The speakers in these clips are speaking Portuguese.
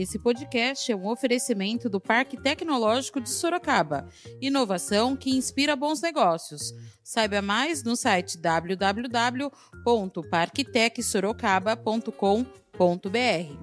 Esse podcast é um oferecimento do Parque Tecnológico de Sorocaba. Inovação que inspira bons negócios. Saiba mais no site www.parktecsorocaba.com.br.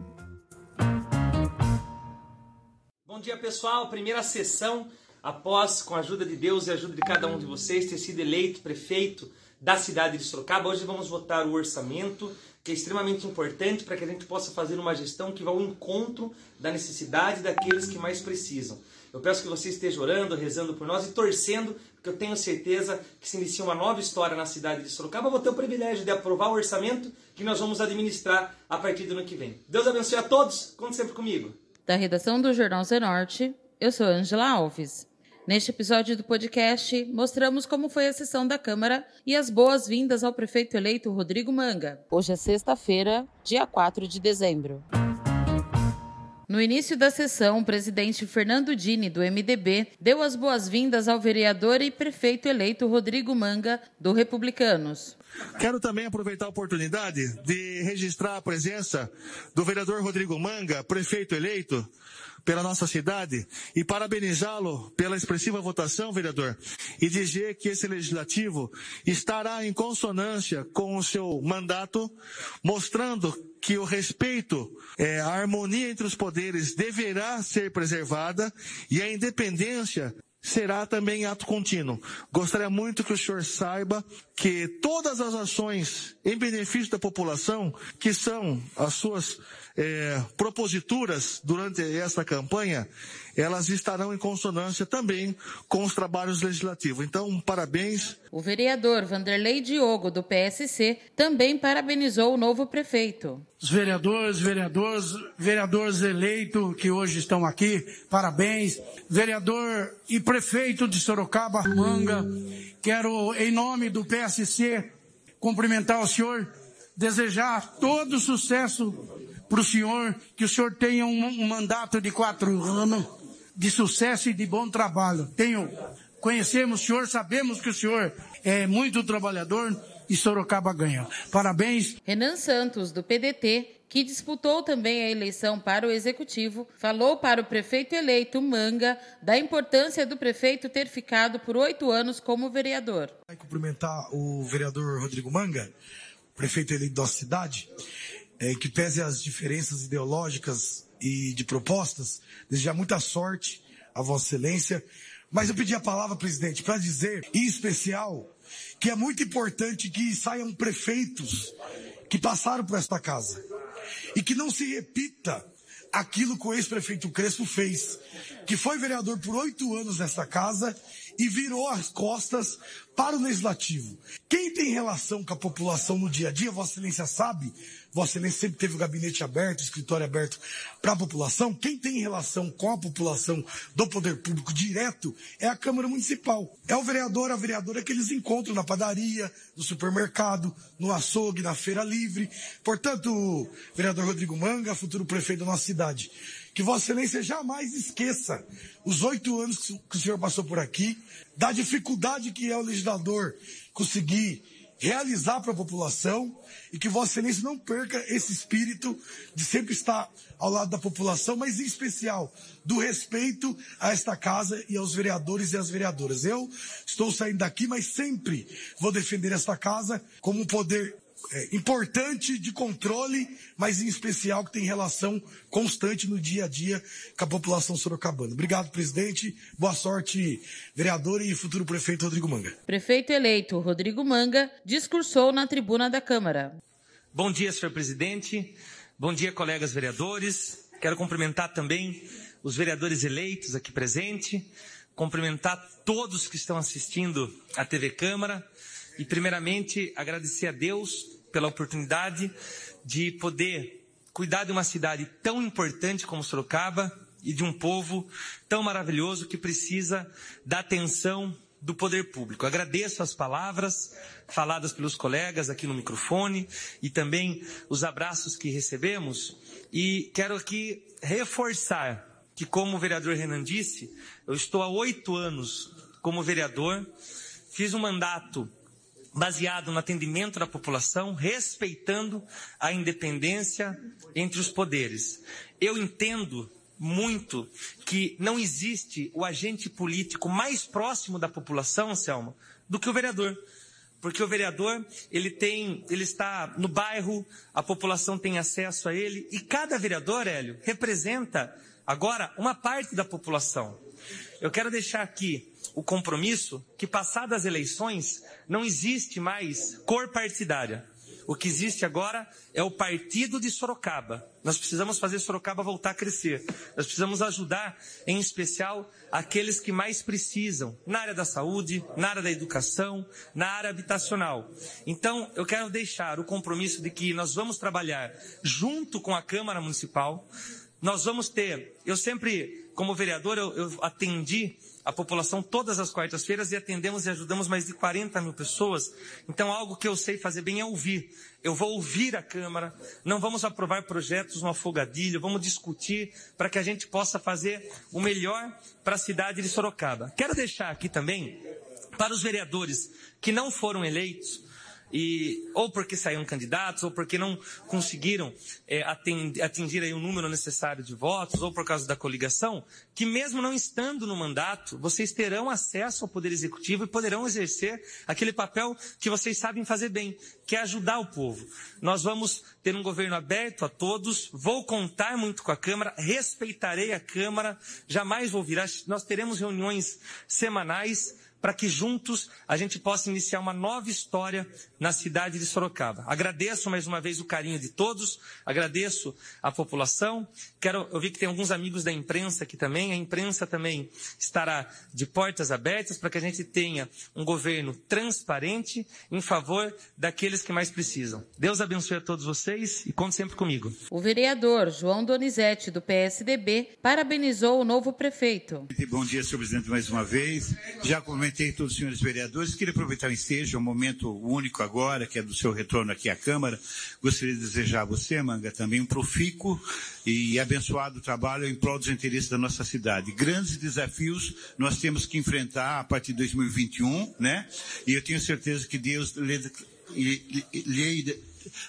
Bom dia, pessoal. Primeira sessão após, com a ajuda de Deus e a ajuda de cada um de vocês, ter sido eleito prefeito da cidade de Sorocaba. Hoje vamos votar o orçamento, que é extremamente importante para que a gente possa fazer uma gestão que vá ao encontro da necessidade daqueles que mais precisam. Eu peço que você esteja orando, rezando por nós e torcendo, porque eu tenho certeza que se inicia uma nova história na cidade de Sorocaba. Vou ter o privilégio de aprovar o orçamento que nós vamos administrar a partir do ano que vem. Deus abençoe a todos. Conte sempre comigo. Da redação do Jornal Zenorte, eu sou Angela Alves. Neste episódio do podcast, mostramos como foi a sessão da Câmara e as boas-vindas ao prefeito eleito Rodrigo Manga. Hoje é sexta-feira, dia 4 de dezembro. No início da sessão, o presidente Fernando Dini, do MDB, deu as boas-vindas ao vereador e prefeito eleito Rodrigo Manga, do Republicanos. Quero também aproveitar a oportunidade de registrar a presença do vereador Rodrigo Manga, prefeito eleito, pela nossa cidade e parabenizá-lo pela expressiva votação, vereador, e dizer que esse legislativo estará em consonância com o seu mandato, mostrando que o respeito, é, a harmonia entre os poderes deverá ser preservada e a independência será também ato contínuo. Gostaria muito que o senhor saiba que todas as ações em benefício da população, que são as suas é, proposituras durante esta campanha, elas estarão em consonância também com os trabalhos legislativos. Então, parabéns. O vereador Vanderlei Diogo, do PSC, também parabenizou o novo prefeito. Os vereadores, vereadores, vereadores eleitos que hoje estão aqui, parabéns. Vereador e prefeito de Sorocaba, Manga, quero, em nome do PSC, cumprimentar o senhor, desejar todo sucesso para o senhor, que o senhor tenha um, um, mandato de quatro anos de sucesso e de bom trabalho. Tenho, conhecemos o senhor, sabemos que o senhor é muito trabalhador e Sorocaba ganha. Parabéns. Renan Santos, do PDT, que disputou também a eleição para o executivo, falou para o prefeito eleito Manga da importância do prefeito ter ficado por oito anos como vereador. Vai cumprimentar o vereador Rodrigo Manga, prefeito eleito da cidade é, que pese as diferenças ideológicas e de propostas, desejar muita sorte a Vossa Excelência. Mas eu pedi a palavra, presidente, para dizer, em especial, que é muito importante que saiam prefeitos que passaram por esta casa. E que não se repita aquilo que o ex-prefeito Crespo fez, que foi vereador por oito anos nesta casa e virou as costas para o legislativo. Quem tem relação com a população no dia a dia, Vossa Excelência sabe, Vossa Excelência sempre teve o gabinete aberto, o escritório aberto para a população. Quem tem relação com a população do poder público direto é a Câmara Municipal. É o vereador, a vereadora que eles encontram na padaria, no supermercado, no açougue, na feira livre. Portanto, vereador Rodrigo Manga, futuro prefeito da nossa cidade, que Vossa Excelência jamais esqueça os oito anos que o senhor passou por aqui, da dificuldade que é o legislador conseguir realizar para a população e que Vossa Excelência não perca esse espírito de sempre estar ao lado da população, mas em especial do respeito a esta casa e aos vereadores e às vereadoras. Eu estou saindo daqui, mas sempre vou defender esta casa como um poder é, importante de controle, mas em especial que tem relação constante no dia a dia com a população sorocabana. Obrigado, presidente. Boa sorte, vereador e futuro prefeito Rodrigo Manga. Prefeito eleito Rodrigo Manga discursou na tribuna da Câmara. Bom dia, senhor presidente. Bom dia, colegas vereadores. Quero cumprimentar também os vereadores eleitos aqui presentes, cumprimentar todos que estão assistindo à TV Câmara e, primeiramente, agradecer a Deus pela oportunidade de poder cuidar de uma cidade tão importante como Sorocaba e de um povo tão maravilhoso que precisa da atenção do poder público. Agradeço as palavras faladas pelos colegas aqui no microfone e também os abraços que recebemos e quero aqui reforçar que, como o vereador Renan disse, eu estou há oito anos como vereador, fiz um mandato baseado no atendimento da população, respeitando a independência entre os poderes. Eu entendo muito que não existe o agente político mais próximo da população, Selma, do que o vereador. Porque o vereador, ele tem, ele está no bairro, a população tem acesso a ele, e cada vereador, Hélio, representa agora uma parte da população. Eu quero deixar aqui o compromisso que passadas as eleições não existe mais cor partidária. O que existe agora é o partido de Sorocaba. Nós precisamos fazer Sorocaba voltar a crescer. Nós precisamos ajudar, em especial, aqueles que mais precisam, na área da saúde, na área da educação, na área habitacional. Então, eu quero deixar o compromisso de que nós vamos trabalhar junto com a Câmara Municipal. Nós vamos ter, eu sempre, como vereador, eu, eu atendi a população todas as quartas-feiras e atendemos e ajudamos mais de 40 mil pessoas. Então, algo que eu sei fazer bem é ouvir. Eu vou ouvir a Câmara, não vamos aprovar projetos no afogadilho, vamos discutir para que a gente possa fazer o melhor para a cidade de Sorocaba. Quero deixar aqui também, para os vereadores que não foram eleitos, e ou porque saíram candidatos, ou porque não conseguiram é, atingir, atingir aí o número necessário de votos, ou por causa da coligação, que mesmo não estando no mandato, vocês terão acesso ao Poder Executivo e poderão exercer aquele papel que vocês sabem fazer bem, que é ajudar o povo. Nós vamos ter um governo aberto a todos, vou contar muito com a Câmara, respeitarei a Câmara, jamais vou virar, nós teremos reuniões semanais, para que juntos a gente possa iniciar uma nova história na cidade de Sorocaba. Agradeço mais uma vez o carinho de todos, agradeço a população. Quero, eu vi que tem alguns amigos da imprensa aqui também. A imprensa também estará de portas abertas para que a gente tenha um governo transparente em favor daqueles que mais precisam. Deus abençoe a todos vocês e conte sempre comigo. O vereador João Donizete, do PSDB, parabenizou o novo prefeito. Bom dia, senhor presidente, mais uma vez. Já comentei cumprimentei todos os senhores vereadores. Queria aproveitar o ensejo, um momento único agora, que é do seu retorno aqui à Câmara. Gostaria de desejar a você, Manga, também um profícuo e abençoado trabalho em prol dos interesses da nossa cidade. Grandes desafios nós temos que enfrentar a partir de 2021, né? E eu tenho certeza que Deus lhe, lhe, lhe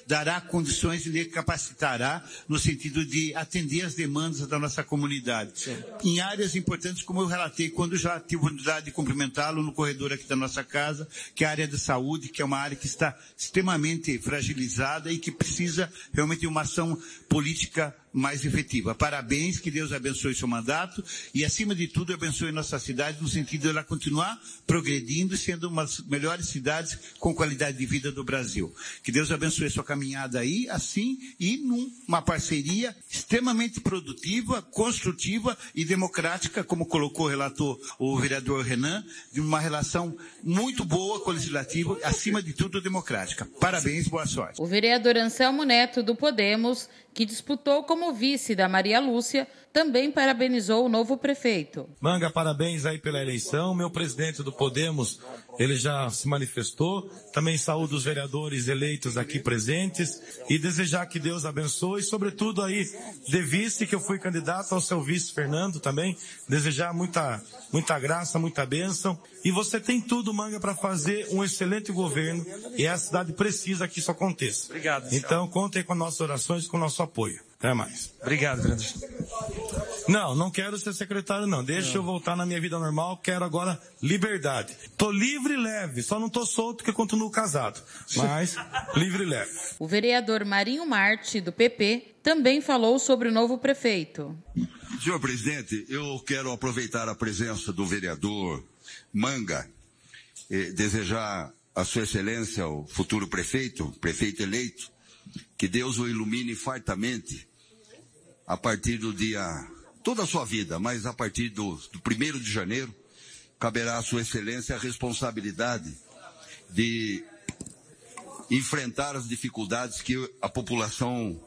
dará condições e lhe capacitará no sentido de atender as demandas da nossa comunidade. Sim. Em áreas importantes, como eu relatei, quando já tive a oportunidade de cumprimentá-lo no corredor aqui da nossa casa, que é a área de saúde, que é uma área que está extremamente fragilizada e que precisa realmente de uma ação política mais efetiva. Parabéns, que Deus abençoe seu mandato e, acima de tudo, abençoe nossa cidade no sentido de ela continuar progredindo e sendo uma das melhores cidades com qualidade de vida do Brasil. Que Deus abençoe sua caminhada aí, assim, e numa parceria extremamente produtiva, construtiva e democrática, como colocou, relatou o vereador Renan, de uma relação muito boa com o legislativo, acima de tudo democrática. Parabéns, boa sorte. O vereador Anselmo Neto, do Podemos, que disputou como vice da Maria Lúcia, também parabenizou o novo prefeito. Manga, parabéns aí pela eleição. Meu presidente do Podemos, ele já se manifestou. Também saúdo os vereadores eleitos aqui presentes e desejar que Deus abençoe, sobretudo aí de vice, que eu fui candidato ao seu vice Fernando também. Desejar muita, muita graça, muita bênção. E você tem tudo, Manga, para fazer um excelente governo e a cidade precisa que isso aconteça. Obrigado. Então, contem com nossas orações, com o nosso apoio. Até mais. Obrigado, vereador. Não, não quero ser secretário, não. Deixa não. eu voltar na minha vida normal. Quero agora liberdade. Tô livre e leve. Só não tô solto porque continuo casado. Mas livre e leve. O vereador Marinho Marte, do PP, também falou sobre o novo prefeito. Senhor presidente, eu quero aproveitar a presença do vereador Manga, e desejar a sua excelência, o futuro prefeito, prefeito eleito, que Deus o ilumine fartamente a partir do dia, toda a sua vida, mas a partir do, do primeiro de janeiro, caberá à sua excelência a responsabilidade de enfrentar as dificuldades que a população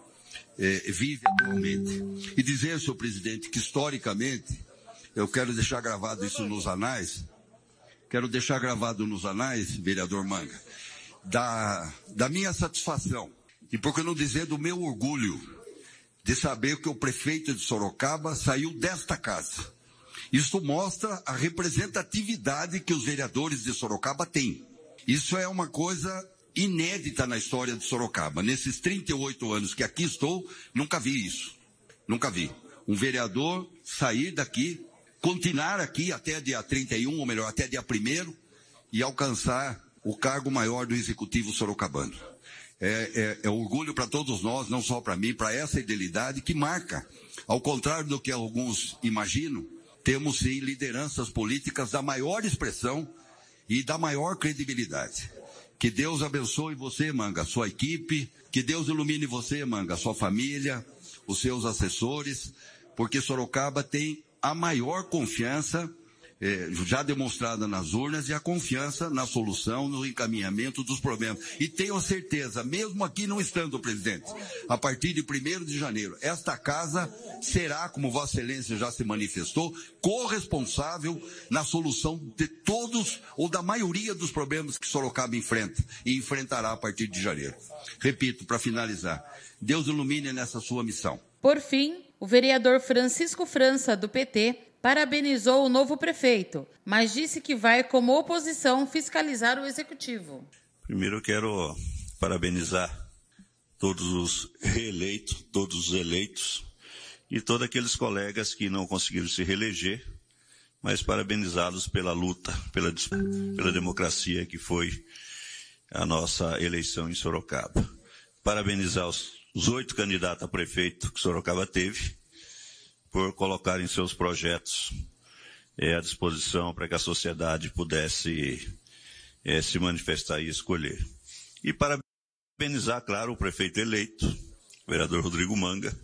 eh, vive atualmente. E dizer, senhor presidente, que historicamente, eu quero deixar gravado isso nos anais, quero deixar gravado nos anais, vereador Manga, da, da minha satisfação e por que não dizer do meu orgulho de saber que o prefeito de Sorocaba saiu desta casa. Isso mostra a representatividade que os vereadores de Sorocaba têm. Isso é uma coisa inédita na história de Sorocaba. Nesses 38 anos que aqui estou, nunca vi isso. Nunca vi. Um vereador sair daqui, continuar aqui até dia 31, ou melhor, até dia 1 e alcançar o cargo maior do executivo sorocabano. É, é, é orgulho para todos nós, não só para mim, para essa idealidade que marca. Ao contrário do que alguns imaginam, temos sim lideranças políticas da maior expressão e da maior credibilidade. Que Deus abençoe você, Manga, sua equipe. Que Deus ilumine você, Manga, sua família, os seus assessores, porque Sorocaba tem a maior confiança é, já demonstrada nas urnas e a confiança na solução, no encaminhamento dos problemas. E tenho certeza, mesmo aqui não estando presidente, a partir de 1 de janeiro, esta casa será, como Vossa Excelência já se manifestou, corresponsável na solução de todos ou da maioria dos problemas que Sorocaba enfrenta e enfrentará a partir de janeiro. Repito, para finalizar, Deus ilumine nessa sua missão. Por fim, o vereador Francisco França, do PT, parabenizou o novo prefeito, mas disse que vai, como oposição, fiscalizar o executivo. Primeiro, eu quero parabenizar todos os reeleitos, todos os eleitos e todos aqueles colegas que não conseguiram se reeleger, mas parabenizá-los pela luta, pela, pela democracia que foi a nossa eleição em Sorocaba. Parabenizar os, os oito candidatos a prefeito que Sorocaba teve por colocarem seus projetos é, à disposição para que a sociedade pudesse é, se manifestar e escolher. E parabenizar, claro, o prefeito eleito, o vereador Rodrigo Manga,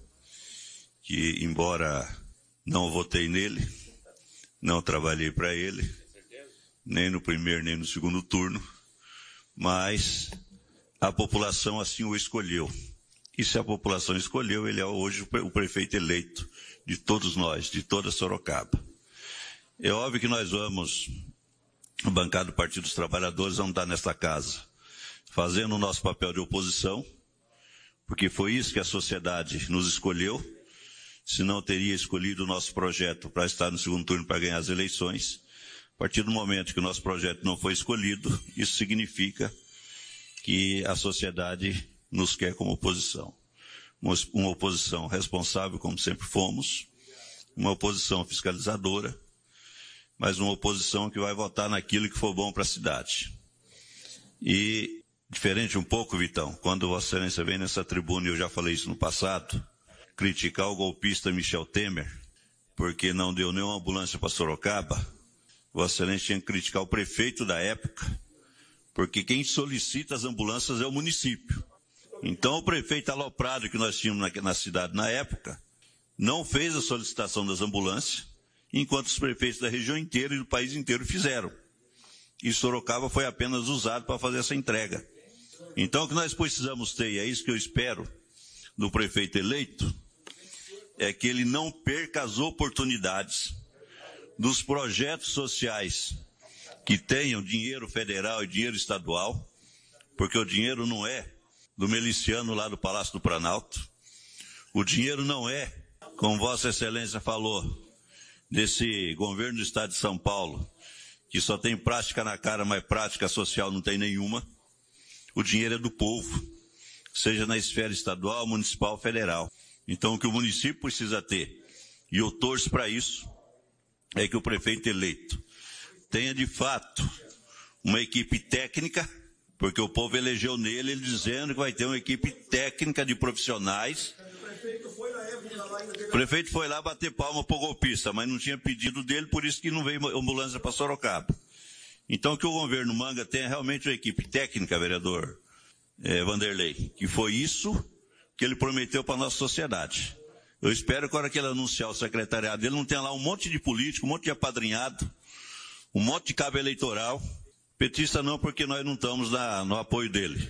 que, embora não votei nele, não trabalhei para ele, nem no primeiro nem no segundo turno, mas a população assim o escolheu. E se a população escolheu, ele é hoje o prefeito eleito de todos nós, de toda Sorocaba. É óbvio que nós vamos, o bancado do Partido dos Trabalhadores, vamos estar nesta casa, fazendo o nosso papel de oposição, porque foi isso que a sociedade nos escolheu, senão teria escolhido o nosso projeto para estar no segundo turno para ganhar as eleições. A partir do momento que o nosso projeto não foi escolhido, isso significa que a sociedade nos quer como oposição uma oposição responsável, como sempre fomos, uma oposição fiscalizadora, mas uma oposição que vai votar naquilo que for bom para a cidade. E, diferente um pouco, Vitão, quando Vossa Excelência vem nessa tribuna, e eu já falei isso no passado, criticar o golpista Michel Temer, porque não deu nenhuma ambulância para Sorocaba, Vossa Excelência tinha que criticar o prefeito da época, porque quem solicita as ambulâncias é o município. Então o prefeito aloprado que nós tínhamos na, na cidade na época não fez a solicitação das ambulâncias, enquanto os prefeitos da região inteira e do país inteiro fizeram. E Sorocaba foi apenas usado para fazer essa entrega. Então o que nós precisamos ter, e é isso que eu espero do prefeito eleito, é que ele não perca as oportunidades dos projetos sociais que tenham dinheiro federal e dinheiro estadual, porque o dinheiro não é do miliciano lá do Palácio do Planalto. O dinheiro não é, como Vossa Excelência falou, desse governo do Estado de São Paulo, que só tem prática na cara, mas prática social não tem nenhuma. O dinheiro é do povo, seja na esfera estadual, municipal, federal. Então, o que o município precisa ter, e eu torço para isso, é que o prefeito eleito tenha de fato uma equipe técnica porque o povo elegeu nele, ele dizendo que vai ter uma equipe técnica de profissionais. O prefeito foi lá bater palma pro golpista, mas não tinha pedido dele, por isso que não veio ambulância para Sorocaba. Então que o governo Manga tenha realmente uma equipe técnica, vereador é, Vanderlei, que foi isso que ele prometeu para a nossa sociedade. Eu espero que a hora que ele anunciar o secretariado dele não tenha lá um monte de político, um monte de apadrinhado, um monte de cabo eleitoral, Petista não, porque nós não estamos na, no apoio dele.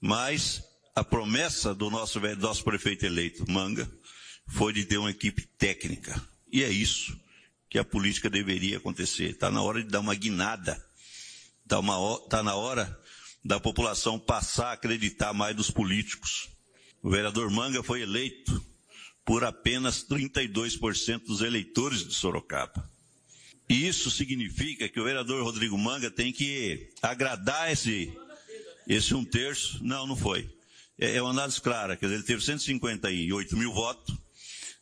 Mas a promessa do nosso, do nosso prefeito eleito, Manga, foi de ter uma equipe técnica. E é isso que a política deveria acontecer. Está na hora de dar uma guinada. Está tá na hora da população passar a acreditar mais nos políticos. O vereador Manga foi eleito por apenas 32% dos eleitores de Sorocaba. E isso significa que o vereador Rodrigo Manga tem que agradar esse, esse um terço. Não, não foi. É, é uma análise clara. Quer dizer, ele teve 158 mil votos.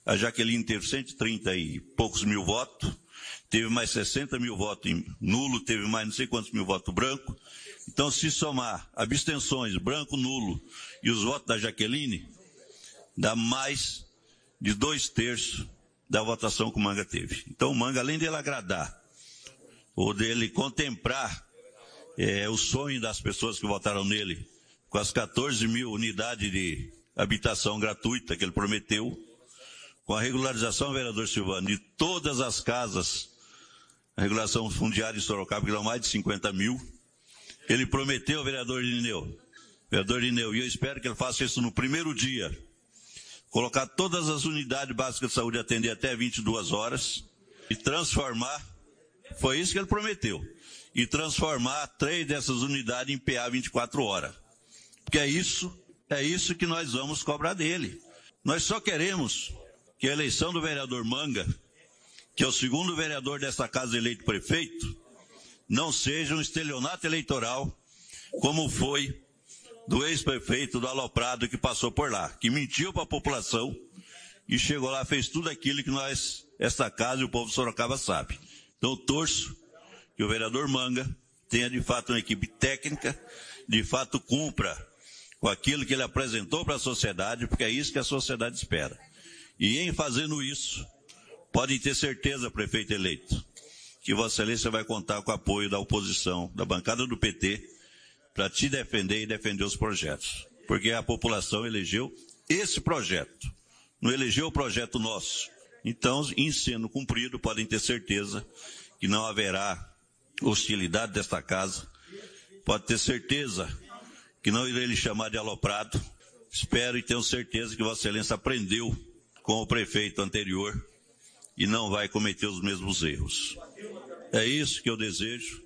A Jaqueline teve 130 e poucos mil votos. Teve mais 60 mil votos nulo. Teve mais não sei quantos mil votos branco. Então, se somar abstenções, branco, nulo e os votos da Jaqueline, dá mais de dois terços da votação que o Manga teve. Então, o Manga, além dele agradar, ou dele contemplar é, o sonho das pessoas que votaram nele, com as 14 mil unidades de habitação gratuita que ele prometeu, com a regularização, vereador Silvano, de todas as casas, a regulação fundiária de Sorocaba, que dá mais de 50 mil, ele prometeu, vereador Lineu, vereador Lineu, e eu espero que ele faça isso no primeiro dia, colocar todas as unidades básicas de saúde atender até 22 horas e transformar, foi isso que ele prometeu, e transformar três dessas unidades em PA 24 horas. Porque é isso, é isso que nós vamos cobrar dele. Nós só queremos que a eleição do vereador Manga, que é o segundo vereador dessa casa eleito prefeito, não seja um estelionato eleitoral, como foi do ex-prefeito do Aloprado que passou por lá, que mentiu para a população e chegou lá, fez tudo aquilo que nós, esta casa e o povo de Sorocaba sabe. Então torço que o vereador Manga tenha de fato uma equipe técnica, de fato cumpra com aquilo que ele apresentou para a sociedade, porque é isso que a sociedade espera. E em fazendo isso, podem ter certeza, prefeito eleito, que Vossa Excelência vai contar com o apoio da oposição, da bancada do PT, para te defender e defender os projetos. Porque a população elegeu esse projeto, não elegeu o projeto nosso. Então, em sendo cumprido, podem ter certeza que não haverá hostilidade desta casa. Pode ter certeza que não irei lhe chamar de aloprado. Espero e tenho certeza que Vossa Excelência aprendeu com o prefeito anterior e não vai cometer os mesmos erros. É isso que eu desejo.